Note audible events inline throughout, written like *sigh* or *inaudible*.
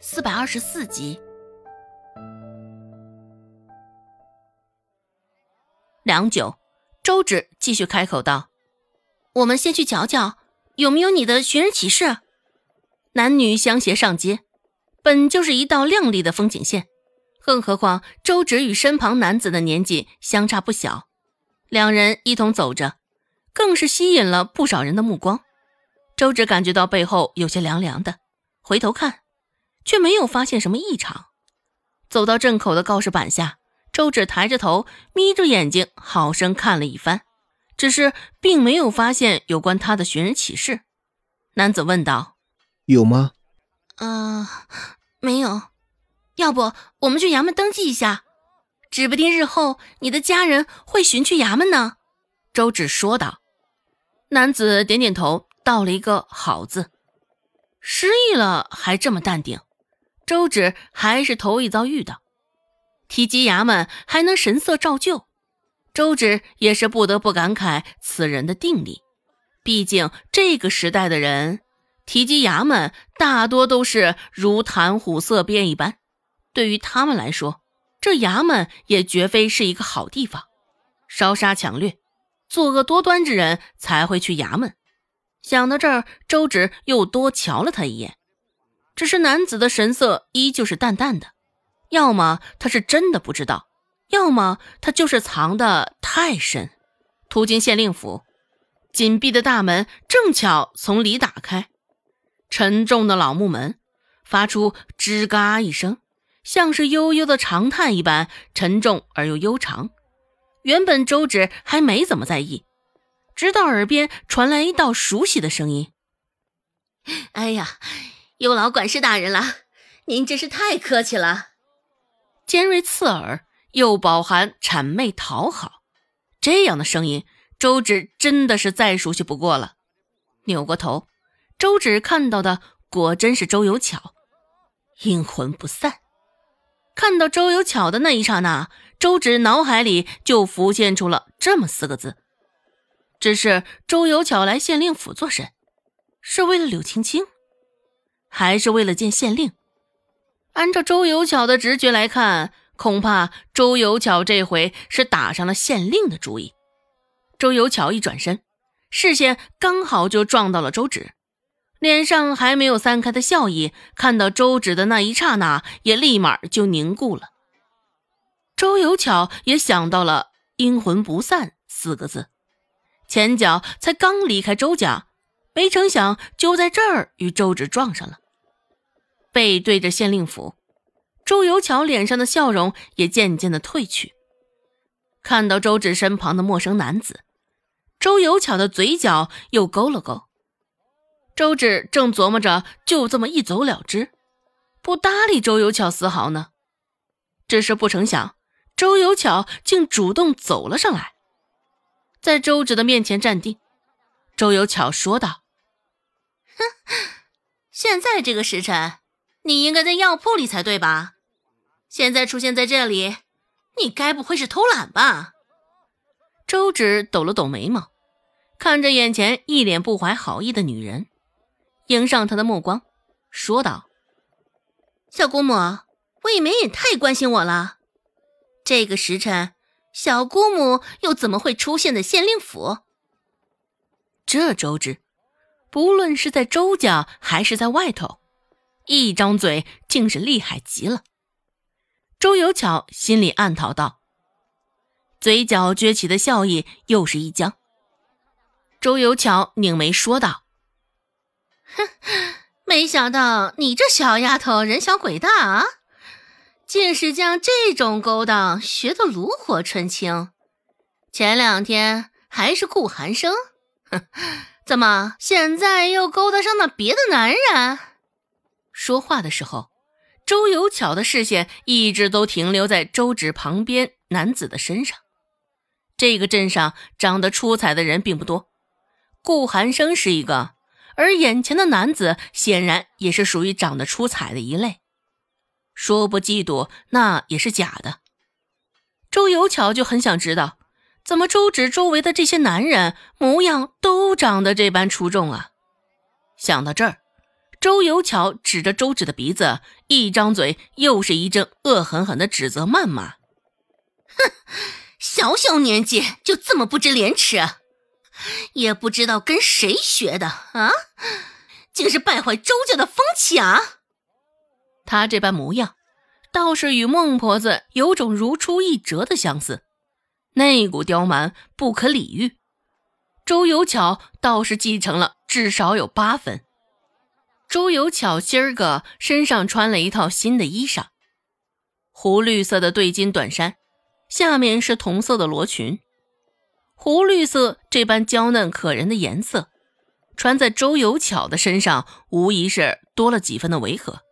四百二十四集。良久，周芷继续开口道：“我们先去瞧瞧，有没有你的寻人启事。男女相携上街，本就是一道亮丽的风景线。更何况周芷与身旁男子的年纪相差不小，两人一同走着，更是吸引了不少人的目光。周芷感觉到背后有些凉凉的，回头看。”却没有发现什么异常。走到镇口的告示板下，周芷抬着头，眯着眼睛，好生看了一番，只是并没有发现有关他的寻人启事。男子问道：“有吗？”“呃，没有。要不我们去衙门登记一下，指不定日后你的家人会寻去衙门呢。”周芷说道。男子点点头，道了一个“好”字。失忆了还这么淡定。周芷还是头一遭遇到，提及衙门还能神色照旧，周芷也是不得不感慨此人的定力。毕竟这个时代的人，提及衙门大多都是如谈虎色变一般，对于他们来说，这衙门也绝非是一个好地方。烧杀抢掠、作恶多端之人才会去衙门。想到这儿，周芷又多瞧了他一眼。只是男子的神色依旧是淡淡的，要么他是真的不知道，要么他就是藏的太深。途经县令府，紧闭的大门正巧从里打开，沉重的老木门发出吱嘎一声，像是悠悠的长叹一般沉重而又悠长。原本周芷还没怎么在意，直到耳边传来一道熟悉的声音：“ *laughs* 哎呀！”有劳管事大人了，您真是太客气了。尖锐刺耳，又饱含谄媚讨好，这样的声音，周芷真的是再熟悉不过了。扭过头，周芷看到的果真是周有巧，阴魂不散。看到周有巧的那一刹那，周芷脑海里就浮现出了这么四个字：只是周有巧来县令府做甚？是为了柳青青？还是为了见县令。按照周有巧的直觉来看，恐怕周有巧这回是打上了县令的主意。周有巧一转身，视线刚好就撞到了周芷，脸上还没有散开的笑意，看到周芷的那一刹那，也立马就凝固了。周有巧也想到了“阴魂不散”四个字，前脚才刚离开周家。没成想，就在这儿与周芷撞上了。背对着县令府，周有巧脸上的笑容也渐渐的褪去。看到周芷身旁的陌生男子，周有巧的嘴角又勾了勾。周芷正琢磨着就这么一走了之，不搭理周有巧丝毫呢。只是不成想，周有巧竟主动走了上来，在周芷的面前站定。周有巧说道。哼，*laughs* 现在这个时辰，你应该在药铺里才对吧？现在出现在这里，你该不会是偷懒吧？周芷抖了抖眉毛，看着眼前一脸不怀好意的女人，迎上她的目光，说道：“小姑母，未免也太关心我了。这个时辰，小姑母又怎么会出现在县令府？这周芷。”不论是在周家还是在外头，一张嘴竟是厉害极了。周有巧心里暗讨道，嘴角撅起的笑意又是一僵。周有巧拧眉说道：“哼，没想到你这小丫头人小鬼大啊，竟是将这种勾当学得炉火纯青。前两天还是顾寒生，哼。”怎么现在又勾搭上了别的男人？说话的时候，周有巧的视线一直都停留在周芷旁边男子的身上。这个镇上长得出彩的人并不多，顾寒生是一个，而眼前的男子显然也是属于长得出彩的一类。说不嫉妒那也是假的。周有巧就很想知道。怎么周芷周围的这些男人模样都长得这般出众啊？想到这儿，周有巧指着周芷的鼻子，一张嘴又是一阵恶狠狠的指责谩骂：“哼，小小年纪就这么不知廉耻，也不知道跟谁学的啊！竟是败坏周家的风气啊！”他这般模样，倒是与孟婆子有种如出一辙的相似，那股刁蛮不可理喻。周有巧倒是继承了至少有八分。周有巧今儿个身上穿了一套新的衣裳，湖绿色的对襟短衫，下面是同色的罗裙。湖绿色这般娇嫩可人的颜色，穿在周有巧的身上，无疑是多了几分的违和。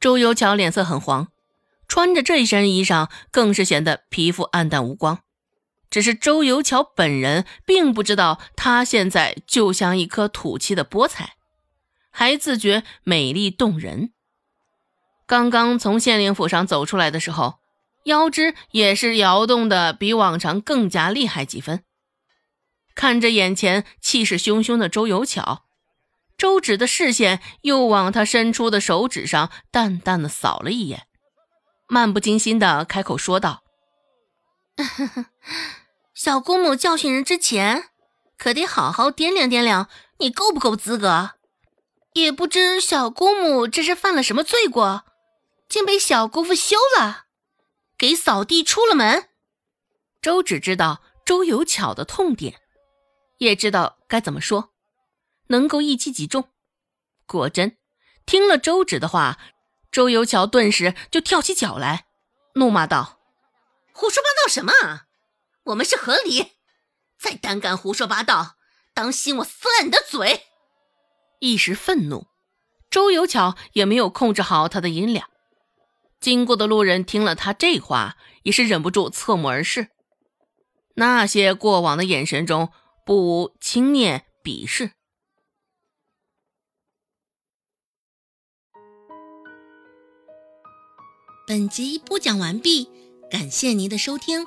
周有巧脸色很黄，穿着这身衣裳，更是显得皮肤暗淡无光。只是周游巧本人并不知道，她现在就像一颗土气的菠菜。还自觉美丽动人。刚刚从县令府上走出来的时候，腰肢也是摇动的比往常更加厉害几分。看着眼前气势汹汹的周游巧，周芷的视线又往他伸出的手指上淡淡的扫了一眼，漫不经心的开口说道：“ *laughs* 小姑母教训人之前，可得好好掂量掂量，你够不够资格。”也不知小姑母这是犯了什么罪过，竟被小姑父休了，给扫地出了门。周芷知道周有巧的痛点，也知道该怎么说，能够一击即中。果真，听了周芷的话，周有巧顿时就跳起脚来，怒骂道：“胡说八道什么？我们是合理，再胆敢胡说八道，当心我撕烂你的嘴！”一时愤怒，周有巧也没有控制好他的音量。经过的路人听了他这话，也是忍不住侧目而视。那些过往的眼神中，不无轻蔑鄙视。本集播讲完毕，感谢您的收听。